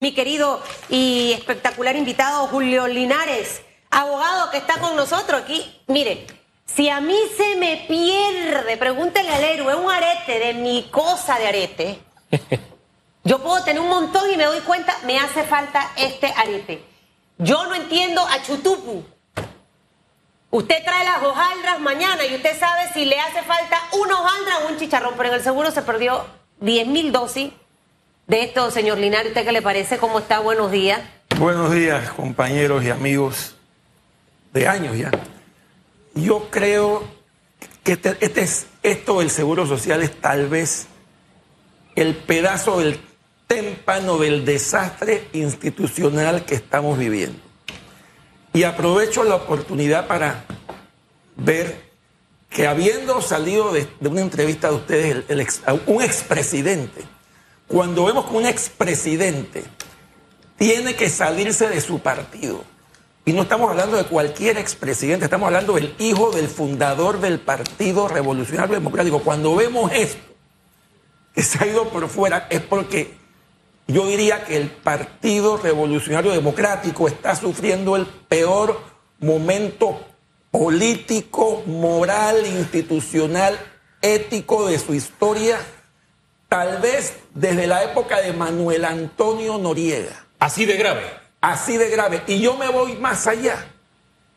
mi querido y espectacular invitado Julio Linares, abogado que está con nosotros aquí. Mire, si a mí se me pierde, pregúntele al héroe, un arete de mi cosa de arete, yo puedo tener un montón y me doy cuenta, me hace falta este arete. Yo no entiendo a Chutupu. Usted trae las hojaldras mañana y usted sabe si le hace falta una hojaldra o un chicharrón, pero en el seguro se perdió 10 mil dosis de esto, señor Linares. ¿Usted qué le parece? ¿Cómo está? Buenos días. Buenos días, compañeros y amigos de años ya. Yo creo que este, este es, esto del Seguro Social es tal vez el pedazo del témpano del desastre institucional que estamos viviendo. Y aprovecho la oportunidad para ver que habiendo salido de, una entrevista de ustedes, el, un expresidente, cuando vemos que un expresidente tiene que salirse de su partido, y no estamos hablando de cualquier expresidente, estamos hablando del hijo del fundador del Partido Revolucionario Democrático. Cuando vemos esto, que se ha ido por fuera, es porque yo diría que el Partido Revolucionario Democrático está sufriendo el peor momento político, moral, institucional, ético de su historia tal vez desde la época de Manuel Antonio Noriega. Así de grave. Así de grave. Y yo me voy más allá.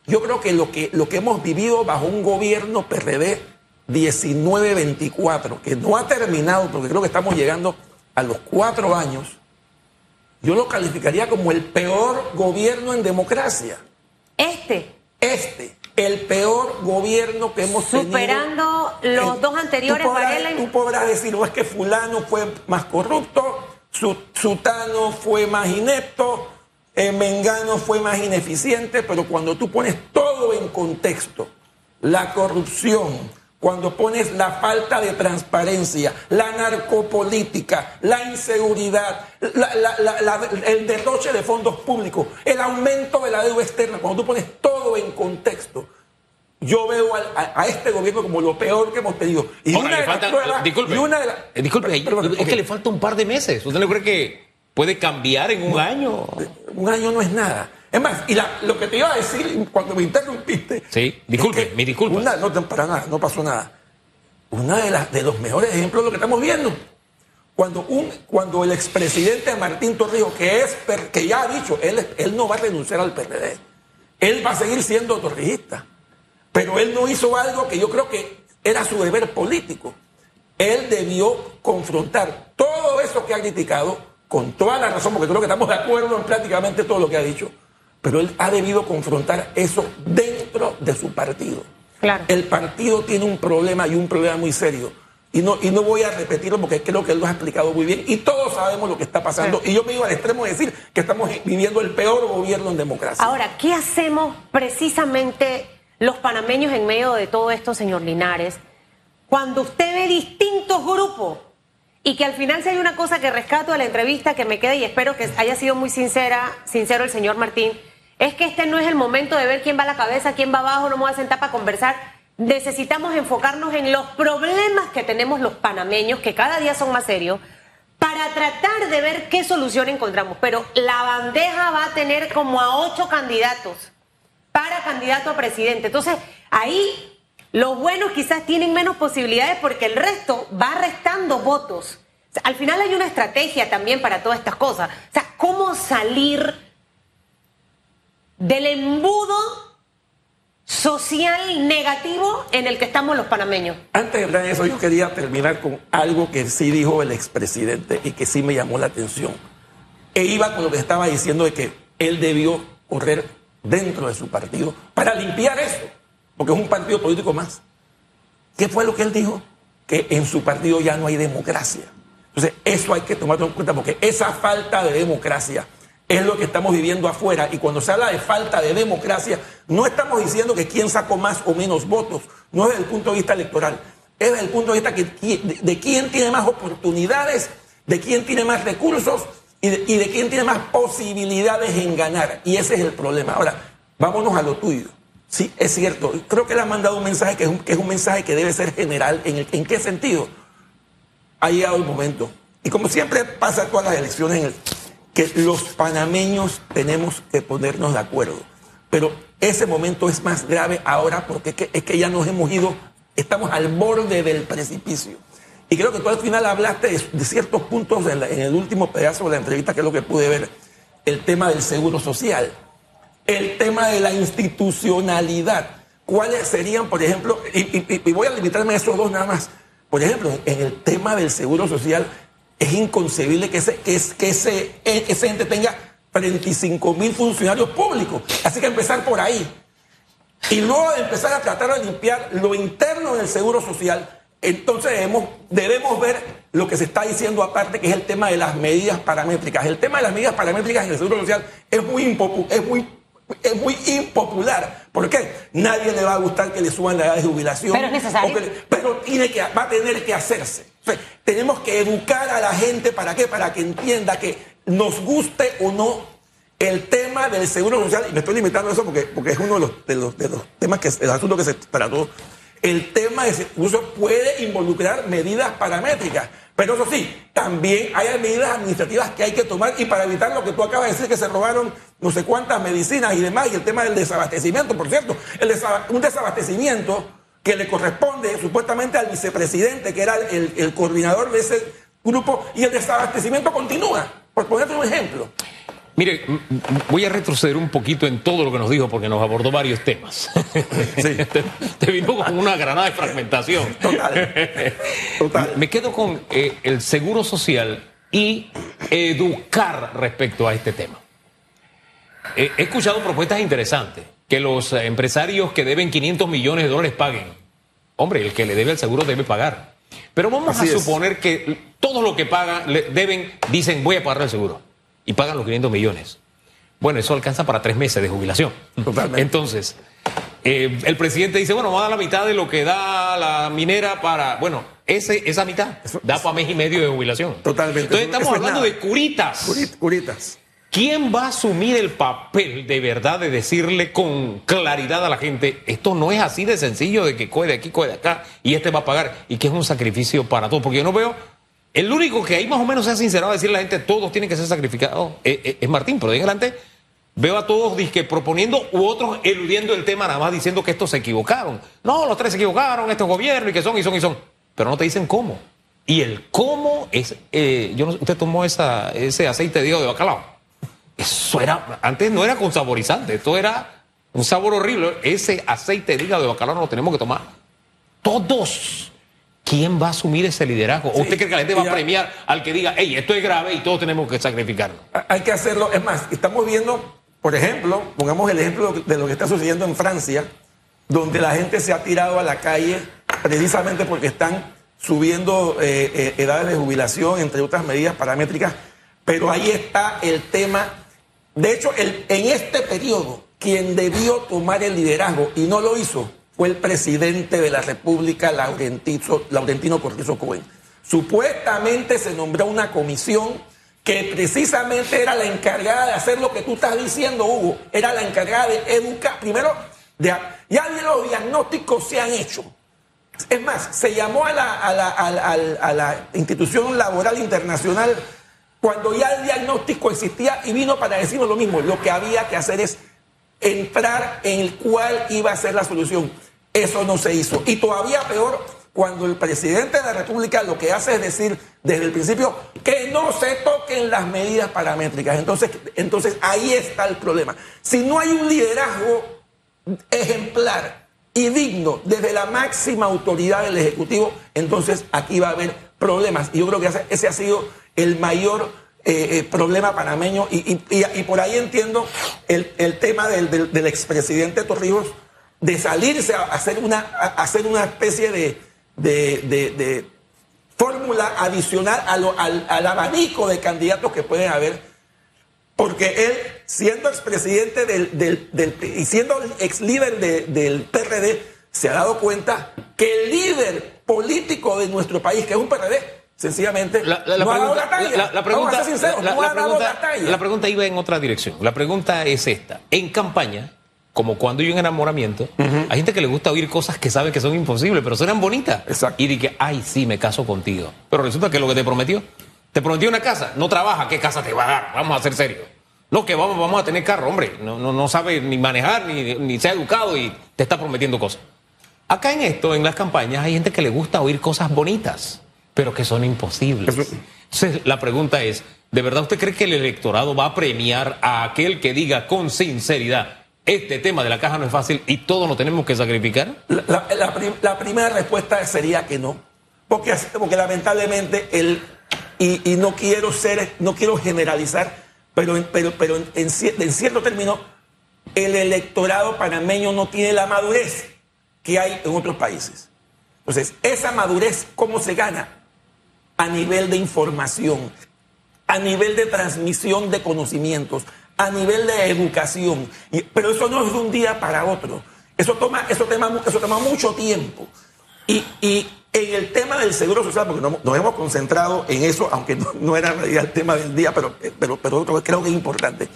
Yo creo que lo que, lo que hemos vivido bajo un gobierno PRD 1924, que no ha terminado, porque creo que estamos llegando a los cuatro años, yo lo calificaría como el peor gobierno en democracia. Este. Este el peor gobierno que hemos tenido. Superando los dos anteriores, tú podrás, tú podrás decir, no es que fulano fue más corrupto, Sutano fue más inepto, eh, Mengano fue más ineficiente, pero cuando tú pones todo en contexto, la corrupción, cuando pones la falta de transparencia, la narcopolítica, la inseguridad, el derroche de fondos públicos, el aumento de la deuda externa, cuando tú pones todo en contexto, yo veo a, este gobierno como lo peor que hemos tenido. Y una de las disculpe, disculpe es que le falta un par de meses. ¿Usted no cree que puede cambiar en un año? Un año no es nada. Es más, y lo que te iba a decir cuando me interrumpiste. Sí, disculpe, mi disculpa. no, para nada, no pasó nada. Una de, las, de los mejores ejemplos de lo que estamos viendo. Cuando, un, cuando el expresidente Martín Torrijos, que, es, que ya ha dicho, él, él no va a renunciar al PRD. Él va a seguir siendo torrijista. Pero él no hizo algo que yo creo que era su deber político. Él debió confrontar todo eso que ha criticado con toda la razón, porque creo que estamos de acuerdo en prácticamente todo lo que ha dicho pero él ha debido confrontar eso dentro de su partido. Claro. El partido tiene un problema y un problema muy serio. Y no, y no voy a repetirlo porque creo que él lo ha explicado muy bien. Y todos sabemos lo que está pasando. Y yo me iba al extremo de decir que estamos viviendo el peor gobierno en democracia. Ahora, ¿qué hacemos precisamente los panameños en medio de todo esto, señor Linares? Cuando usted ve distintos grupos y que al final si hay una cosa que rescato de la entrevista que me queda y espero que haya sido muy sincera, sincero el señor Martín, es que este no es el momento de ver quién va a la cabeza, quién va abajo, no me voy a sentar para conversar. Necesitamos enfocarnos en los problemas que tenemos los panameños, que cada día son más serios, para tratar de ver qué solución encontramos. Pero la bandeja va a tener como a ocho candidatos para candidato a presidente. Entonces, ahí los buenos quizás tienen menos posibilidades porque el resto va restando votos. al final hay una estrategia también para todas estas cosas. O sea, ¿cómo salir del embudo social negativo en el que estamos los panameños. Antes de hablar de eso, yo quería terminar con algo que sí dijo el expresidente y que sí me llamó la atención. E iba con lo que estaba diciendo de que él debió correr dentro de su partido para limpiar eso, porque es un partido político más. ¿Qué fue lo que él dijo? Que en su partido ya no hay democracia. Entonces, eso hay que tomarlo en cuenta porque esa falta de democracia es lo que estamos viviendo afuera. Y cuando se habla de falta de democracia, no estamos diciendo que quién sacó más o menos votos, no es desde el punto de vista electoral, es desde el punto de vista de, quién tiene más oportunidades, de quién tiene más recursos y de, quién tiene más posibilidades en ganar. Y ese es el problema. Ahora, vámonos a lo tuyo. Sí, es cierto. Creo que le han mandado un mensaje que es un, que es un mensaje que debe ser general. ¿En, ¿En qué sentido? Ha llegado el momento. Y como siempre pasa todas las elecciones en el, que los panameños tenemos que ponernos de acuerdo. Pero ese momento es más grave ahora porque es que, ya nos hemos ido, estamos al borde del precipicio. Y creo que tú al final hablaste de, ciertos puntos en, el último pedazo de la entrevista, que es lo que pude ver, el tema del seguro social, el tema de la institucionalidad. ¿Cuáles serían, por ejemplo, y, voy a limitarme a esos dos nada más? Por ejemplo, en el tema del seguro social, es inconcebible que ese, que, que ese, ese ente tenga 35 mil funcionarios públicos. Así que empezar por ahí. Y luego de empezar a tratar de limpiar lo interno del seguro social, entonces debemos, debemos ver lo que se está diciendo aparte, que es el tema de las medidas paramétricas. El tema de las medidas paramétricas en el seguro social es muy, es muy, es muy impopular. ¿Por qué? Nadie le va a gustar que le suban la edad de jubilación. Pero es necesario. pero tiene que, va a tener que hacerse. Tenemos que educar a la gente para qué? Para que entienda que nos guste o no el tema del seguro social, y me estoy limitando a eso porque, porque es uno de los, de los, de los temas que el asunto que se trató, el tema de seguro puede involucrar medidas paramétricas. Pero eso sí, también hay medidas administrativas que hay que tomar y para evitar lo que tú acabas de decir, que se robaron no sé cuántas medicinas y demás, y el tema del desabastecimiento, por cierto, el un desabastecimiento que le corresponde supuestamente al vicepresidente, que era el, el coordinador de ese grupo, y el desabastecimiento continúa. Por ponerte un ejemplo. Mire, voy a retroceder un poquito en todo lo que nos dijo porque nos abordó varios temas. Sí. te, vino con una granada de fragmentación. Total. Total. Me quedo con eh, el seguro social y educar respecto a este tema. he escuchado propuestas interesantes, que los empresarios que deben 500 millones de dólares paguen. Hombre, el que le debe el seguro debe pagar. Pero vamos a suponer que todo lo que pagan, deben, dicen voy a pagar el seguro. Y pagan los 500 millones. Bueno, eso alcanza para tres meses de jubilación. Totalmente. Entonces, eh, el presidente dice, bueno, vamos a dar la mitad de lo que da la minera para. Bueno, ese, esa mitad da para mes y medio de jubilación. Totalmente. Entonces estamos hablando de curitas. Curitas. ¿Quién va a asumir el papel de verdad de decirle con claridad a la gente, esto no es así de sencillo de que coge de aquí, coge de acá y este va a pagar y que es un sacrificio para todos? Porque yo no veo, el único que ahí más o menos se ha sincerado a decirle a la gente, todos tienen que ser sacrificados, eh, eh, es, Martín, pero de adelante veo a todos disque proponiendo u otros eludiendo el tema nada más diciendo que estos se equivocaron. No, los tres se equivocaron, estos gobiernos y que son y son y son, pero no te dicen cómo. Y el cómo es, eh, yo usted tomó ese aceite de de bacalao. Eso era, antes no era con saborizante, esto era un sabor horrible. Ese aceite de hígado de bacalao no lo tenemos que tomar. Todos. ¿Quién va a asumir ese liderazgo? ¿O usted cree que la gente va a premiar al que diga, hey, esto es grave y todos tenemos que sacrificarlo? Hay que hacerlo. Es más, estamos viendo, por ejemplo, pongamos el ejemplo de lo que está sucediendo en Francia, donde la gente se ha tirado a la calle precisamente porque están subiendo eh, eh, edades de jubilación, entre otras medidas paramétricas. Pero ahí está el tema de hecho, en este periodo, quien debió tomar el liderazgo y no lo hizo fue el presidente de la República, Laurentino Cortizo Cohen. Supuestamente se nombró una comisión que precisamente era la encargada de hacer lo que tú estás diciendo, Hugo. Era la encargada de educar. Primero, de, ya los diagnósticos se han hecho. Es más, se llamó a la, a la institución laboral internacional cuando ya el diagnóstico existía y vino para decirnos lo mismo. Lo que había que hacer es entrar en cuál iba a ser la solución. Eso no se hizo. Y todavía peor, cuando el presidente de la República lo que hace es decir desde el principio que no se toquen las medidas paramétricas. Entonces, entonces ahí está el problema. Si no hay un liderazgo ejemplar y digno desde la máxima autoridad del Ejecutivo, entonces aquí va a haber problemas. Y yo creo que ese ha sido el mayor eh, eh, problema panameño. Y, por ahí entiendo el, tema del, expresidente Torrijos de salirse a hacer una, hacer una especie de, de, fórmula adicional al, al, abanico de candidatos que pueden haber, porque él, siendo expresidente del, del, y siendo ex líder del PRD, se ha dado cuenta que el líder político de nuestro país, que es un PRD, Sencillamente, la, la, pregunta, la, pregunta, iba en otra dirección. La pregunta es esta. En campaña, como cuando hay un enamoramiento, hay gente que le gusta oír cosas que sabe que son imposibles, pero suenan bonitas. Exacto. Y dice, ay, sí, me caso contigo. Pero resulta que lo que te prometió Te prometió una casa, no trabaja, ¿qué casa te va a dar? Vamos a ser serios. No, que vamos, vamos a tener carro, hombre. No, no, no sabe ni manejar, ni, ni se ha educado y te está prometiendo cosas. Acá en esto, en las campañas, hay gente que le gusta oír cosas bonitas, pero que son imposibles. Entonces, la pregunta es, ¿de verdad usted cree que el electorado va a premiar a aquel que diga con sinceridad, este tema de la caja no es fácil y todos lo tenemos que sacrificar? La, la- la prim- la primera respuesta sería que no. Porque, porque lamentablemente el, y, y no quiero ser, no quiero generalizar, pero, pero, pero en, en en cierto término, el electorado panameño no tiene la madurez que hay en otros países. Entonces, esa madurez, ¿cómo se gana? A nivel de información, a nivel de transmisión de conocimientos, a nivel de educación. Pero eso no es de un día para otro. Eso toma, eso toma, eso toma mucho tiempo. Y, en el tema del seguro social, porque no- nos hemos concentrado en eso, aunque no, no era el tema del día, pero, pero, pero creo- que es importante.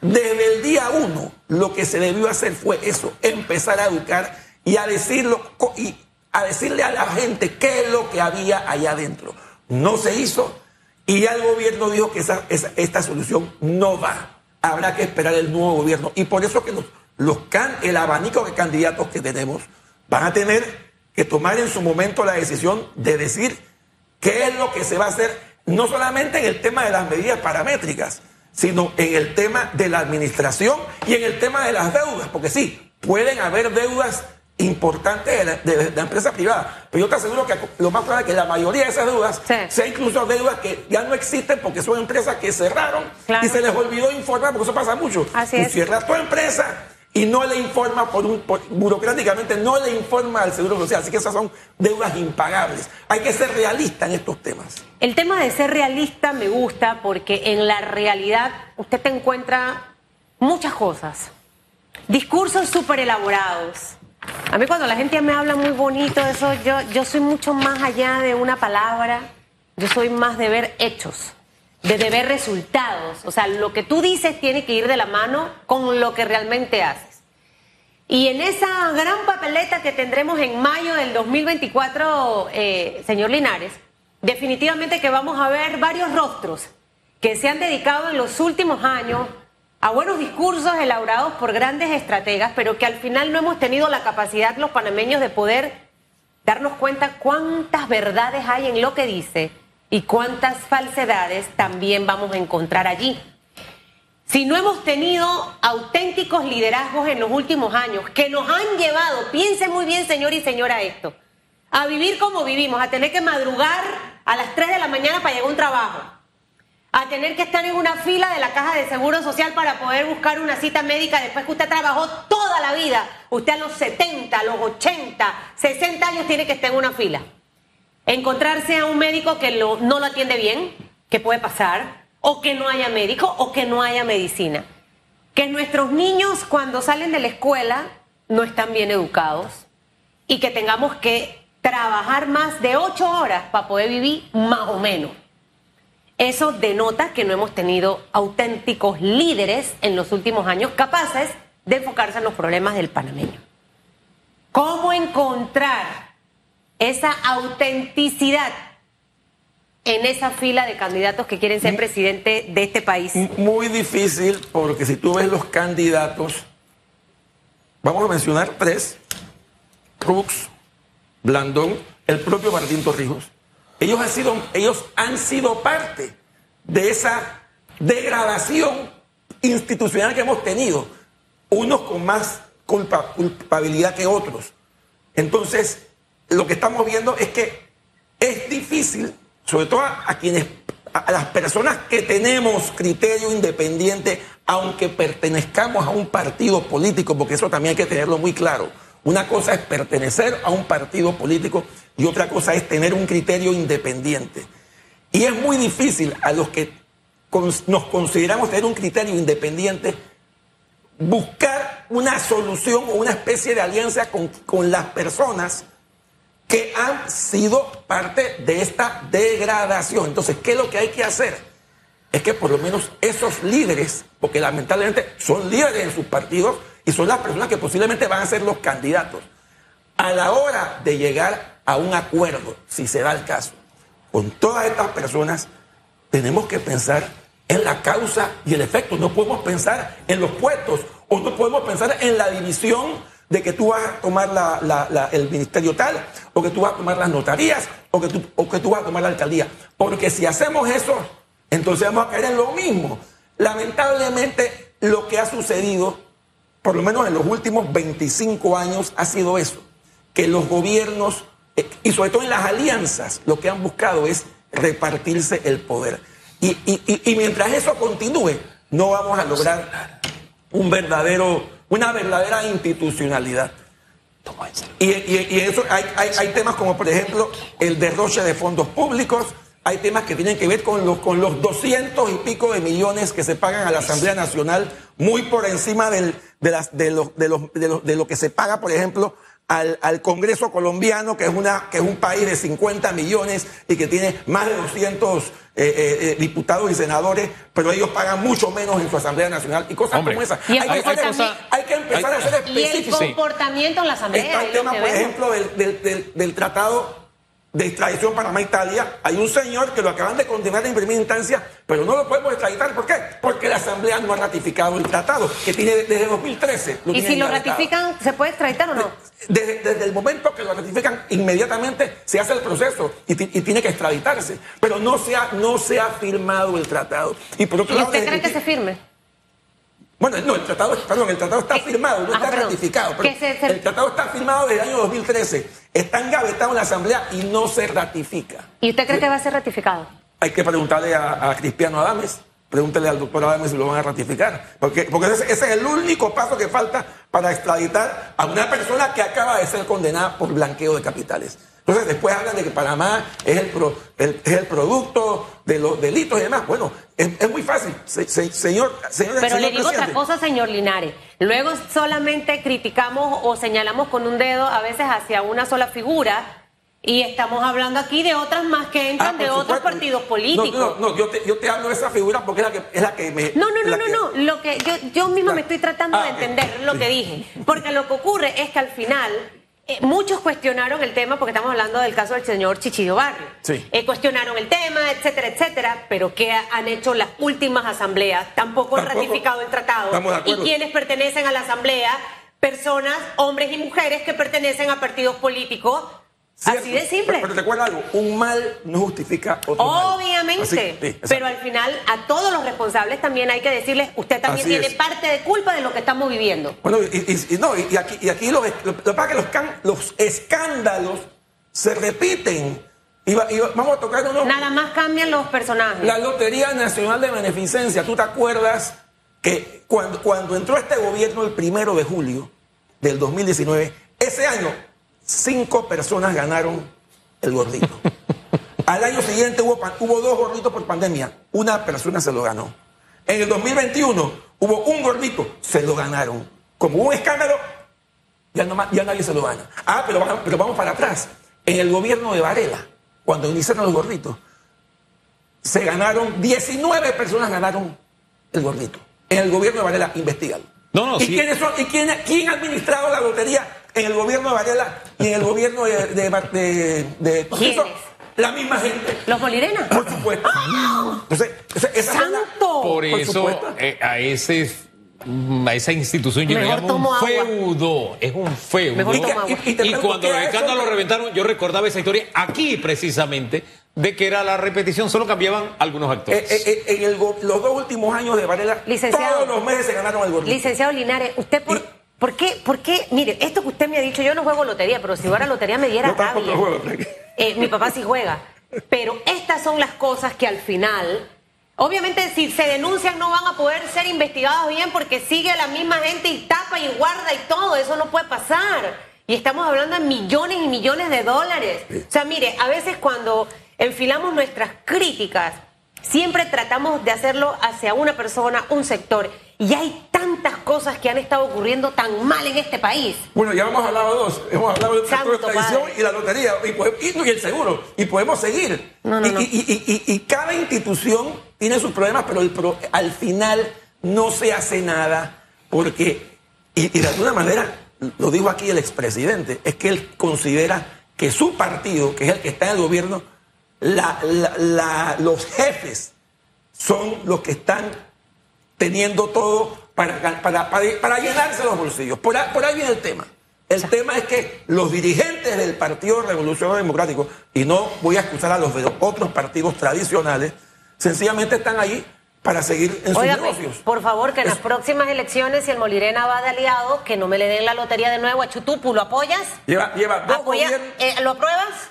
Desde el día uno, lo que se debió hacer fue eso, empezar a educar y a decirlo y a decirle a la gente qué es lo que había allá adentro. No se hizo y ya el gobierno dijo que esa, esa- esta solución no va. Habrá que esperar el nuevo gobierno. Y por eso que los, los can- el abanico de candidatos que tenemos van a tener que tomar en su momento la decisión de decir qué es lo que se va a hacer, no solamente en el tema de las medidas paramétricas, sino en el tema de la administración y en el tema de las deudas, porque sí, pueden haber deudas importantes de la, de la empresa privada, pero yo te aseguro que lo más probable es que la mayoría de esas deudas Sí. sea incluso deudas que ya no existen porque son empresas que cerraron Claro. y se les olvidó informar, porque eso pasa mucho. Así Tú es. cierras tu empresa y no le informa por un por- burocráticamente no le informa al seguro social, así que esas son deudas impagables. Hay que ser realista en estos temas. El tema de ser realista me gusta porque en la realidad usted te encuentra muchas cosas. Discursos súper elaborados. A mí cuando la gente me habla muy bonito, eso yo, yo soy mucho más allá de una palabra, yo soy más de ver hechos, de, de ver resultados. O sea, lo que tú dices tiene que ir de la mano con lo que realmente haces. Y en esa gran papeleta que tendremos en mayo del 2024, eh, señor Linares, definitivamente que vamos a ver varios rostros que se han dedicado en los últimos años a buenos discursos elaborados por grandes estrategas, pero que al final no hemos tenido la capacidad los panameños de poder darnos cuenta cuántas verdades hay en lo que dice y cuántas falsedades también vamos a encontrar allí. Si no hemos tenido auténticos liderazgos en los últimos años que nos han llevado, piense muy bien señor y señora esto, a vivir como vivimos, a tener que madrugar a las 3 de la mañana para llegar a un trabajo, a tener que estar en una fila de la caja de seguro social para poder buscar una cita médica después que usted trabajó toda la vida, usted a los 70, a los 80, 60 años tiene que estar en una fila encontrarse a un médico que no lo atiende bien, que puede pasar, o que no haya médico, o que no haya medicina. Que nuestros niños cuando salen de la escuela no están bien educados y que tengamos que trabajar más de ocho horas para poder vivir más o menos. Eso denota que no hemos tenido auténticos líderes en los últimos años capaces de enfocarse en los problemas del panameño. ¿Cómo encontrar esa autenticidad en esa fila de candidatos que quieren ser presidente de este país? Muy difícil porque si tú ves los candidatos, vamos a mencionar tres, Rux, Blandón, el propio Martín Torrijos, ellos han sido, ellos han sido parte de esa degradación institucional que hemos tenido, unos con más culpa- culpabilidad que otros. Entonces, lo que estamos viendo es que es difícil, sobre todo a, quienes, a las personas que tenemos criterio independiente, aunque pertenezcamos a un partido político, porque eso también hay que tenerlo muy claro. Una cosa es pertenecer a un partido político y otra cosa es tener un criterio independiente. Y es muy difícil a los que nos consideramos tener un criterio independiente buscar una solución o una especie de alianza con, con las personas que han sido parte de esta degradación. Entonces, ¿qué es lo que hay que hacer? Es que por lo menos esos líderes, porque lamentablemente son líderes en sus partidos y son las personas que posiblemente van a ser los candidatos, a la hora de llegar a un acuerdo, si se da el caso, con todas estas personas, tenemos que pensar en la causa y el efecto. No podemos pensar en los puestos o no podemos pensar en la división de que tú vas a tomar el ministerio tal, o que tú vas a tomar las notarías, o que, tú, o que tú vas a tomar la alcaldía. Porque si hacemos eso, entonces vamos a caer en lo mismo. Lamentablemente, lo que ha sucedido, por lo menos en los últimos 25 años, ha sido eso, que los gobiernos, y sobre todo en las alianzas, lo que han buscado es repartirse el poder. Y, y mientras eso continúe, no vamos a lograr un verdadero, una verdadera institucionalidad. Y, y, eso hay, hay, temas como, por ejemplo, el derroche de fondos públicos, hay temas que tienen que ver con los, con los 200 y pico de millones que se pagan a la Asamblea Nacional, muy por encima del, de, las, de, los, de, los, de lo que se paga, por ejemplo, al, al, Congreso colombiano, que es, una, que es un país de 50 millones y que tiene más de 200 eh, eh, eh, diputados y senadores, pero ellos pagan mucho menos en su Asamblea Nacional y cosas como esas. hay, hay, que empezar a ser específicos. Y el comportamiento en la Asamblea. Está el tema, por ejemplo, del, del, del, del tratado de extradición Panamá-Italia, hay un señor que lo acaban de condenar en primera instancia, pero no lo podemos extraditar. ¿Por qué? Porque la Asamblea no ha ratificado el tratado, que tiene desde 2013. ¿Y si lo ratifican, se puede extraditar o no? Desde, el momento que lo ratifican, inmediatamente se hace el proceso y, tiene que extraditarse. Pero no se ha, no se ha firmado el tratado. ¿Y, por otro usted cree que se firme? Bueno, no, el tratado, perdón, el tratado está firmado, no está ratificado. El tratado está firmado desde el año 2013. Está engavetado en la Asamblea y no se ratifica. ¿Y usted cree que va a ser ratificado? Hay que preguntarle a, Cristiano Adames. Pregúntele al doctor Adames si lo van a ratificar. Porque, porque ese, es el único paso que falta para extraditar a una persona que acaba de ser condenada por blanqueo de capitales. Entonces después hablan de que Panamá es el, es el producto de los delitos y demás. Bueno, es, muy fácil, señor, señor. Pero le digo otra cosa, señor Linares. Luego solamente criticamos o señalamos con un dedo a veces hacia una sola figura. Y estamos hablando aquí de otras más que entran ah, de otros partidos políticos. No, no, no, yo te, yo te hablo de esa figura porque es la que, es la que me... No, no, no, no, no, lo que yo, yo mismo me estoy tratando de ah, entender lo que dije. Porque lo que ocurre es que al final eh, muchos cuestionaron el tema, porque estamos hablando del caso del señor Chichillo Barrio. Sí. Eh, cuestionaron el tema, etcétera, etcétera, pero ¿qué han hecho las últimas asambleas? Tampoco, han ratificado el tratado. ¿Y quienes pertenecen a la asamblea? Personas, hombres y mujeres que pertenecen a partidos políticos Así de simple. Pero, te recuerda algo, un mal no justifica otro Obviamente. pero al final a todos los responsables también hay que decirles, usted también tiene parte de culpa de lo que estamos viviendo. Bueno, y, no, y aquí, y aquí lo, lo, que pasa es que los, escándalos se repiten. Y, vamos a tocar unos... Nada más cambian los personajes. La Lotería Nacional de Beneficencia, ¿tú te acuerdas que cuando, cuando entró este gobierno el primero de julio del 2019, ese año cinco personas ganaron el gordito. Al año siguiente hubo, hubo dos gorditos por pandemia, una persona se lo ganó. En el 2021 hubo un gordito, se lo ganaron. Como hubo un escándalo, ya, no, ya nadie se lo gana. Ah, pero, pero vamos para atrás. En el gobierno de Varela, cuando iniciaron los gorditos, se ganaron, 19 personas ganaron el gordito. En el gobierno de Varela, investigan. No, no, ¿Y, quiénes son, ¿y quién, quién ha administrado la lotería en el gobierno de Varela y en el gobierno de, de, de, la misma gente. ¿Los Molirena? Por supuesto. Entonces, esa ¡Santo! Por eso, eh, a ese a esa institución yo le llamo un feudo. Es un feudo. Y, cuando los escándalos reventaron, yo recordaba esa historia aquí precisamente, de que era la repetición, solo cambiaban algunos actores. Eh, eh, en los dos últimos años de Varela, todos los meses se ganaron el gobierno. Licenciado Linares, usted por... ¿Por qué? ¿Por qué? Mire, esto que usted me ha dicho, yo no juego lotería, pero si fuera lotería me diera rabia. Eh, mi papá sí juega. Pero estas son las cosas que al final, obviamente si se denuncian no van a poder ser investigados bien porque sigue la misma gente y tapa y guarda y todo, eso no puede pasar. Y estamos hablando de millones y millones de dólares. O sea, mire, a veces cuando enfilamos nuestras críticas, siempre tratamos de hacerlo hacia una persona, un sector. Y hay tantas cosas que han estado ocurriendo tan mal en este país. Bueno, ya hemos hablado dos. Hemos hablado de la tradición y la lotería y, el seguro. Y podemos seguir. y, cada institución tiene sus problemas, pero el al final no se hace nada porque, y, de alguna manera, lo dijo aquí el expresidente, es que él considera que su partido, que es el que está en el gobierno, la, los jefes son los que están teniendo todo para, para, para, llenarse los bolsillos. Por, por ahí viene el tema. El tema es que los dirigentes del Partido Revolucionario Democrático, y no voy a excusar a los de los otros partidos tradicionales, sencillamente están ahí para seguir en sus negocios. Por favor, que en las próximas elecciones, si el Molirena va de aliado, que no me le den la lotería de nuevo a Chutupu. ¿Lo apoyas? Lleva, lleva dos eh, ¿Lo apruebas?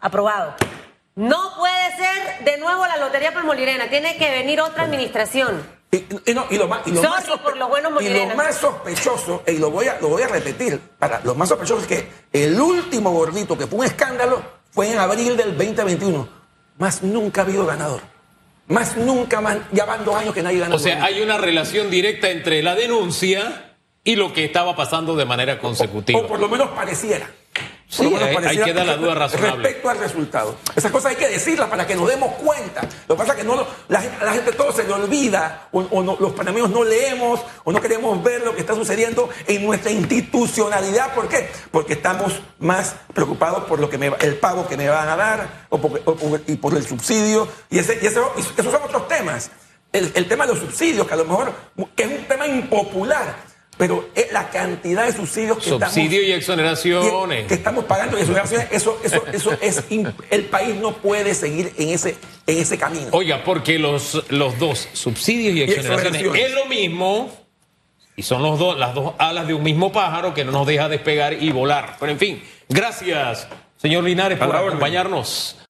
aprobado. No puede ser de nuevo la lotería por Molirena. Tiene que venir otra administración. Y, lo, más, sospechoso, y lo voy, a, lo voy a repetir, para los más sospechosos es que el último gordito que fue un escándalo fue en abril del 2021. Más nunca ha habido ganador. Más nunca más, ya van dos años que nadie ganó. O sea, hay una relación directa entre la denuncia y lo que estaba pasando de manera consecutiva. o por lo menos pareciera. Sí, hay, que dar la duda razonable. Respecto al resultado. Esas cosas hay que decirlas para que nos demos cuenta. Lo que pasa es que no, la, gente, todo se le olvida, o, los panameños no leemos, o no queremos ver lo que está sucediendo en nuestra institucionalidad. ¿Por qué? Porque estamos más preocupados por lo que me, el pago que me van a dar, o por, y por el subsidio, y, ese, y eso, esos son otros temas. El, el tema de los subsidios, que a lo mejor que es un tema impopular pero la cantidad de subsidios que Subsidio y exoneraciones. Que, estamos pagando y exoneraciones, eso, eso, eso es. El país no puede seguir en ese, en ese camino. Oiga, porque los, los dos, subsidios y exoneraciones, es lo mismo. Y son los dos, las dos alas de un mismo pájaro que no nos deja despegar y volar. Pero en fin, gracias, señor Linares, por acompañarnos.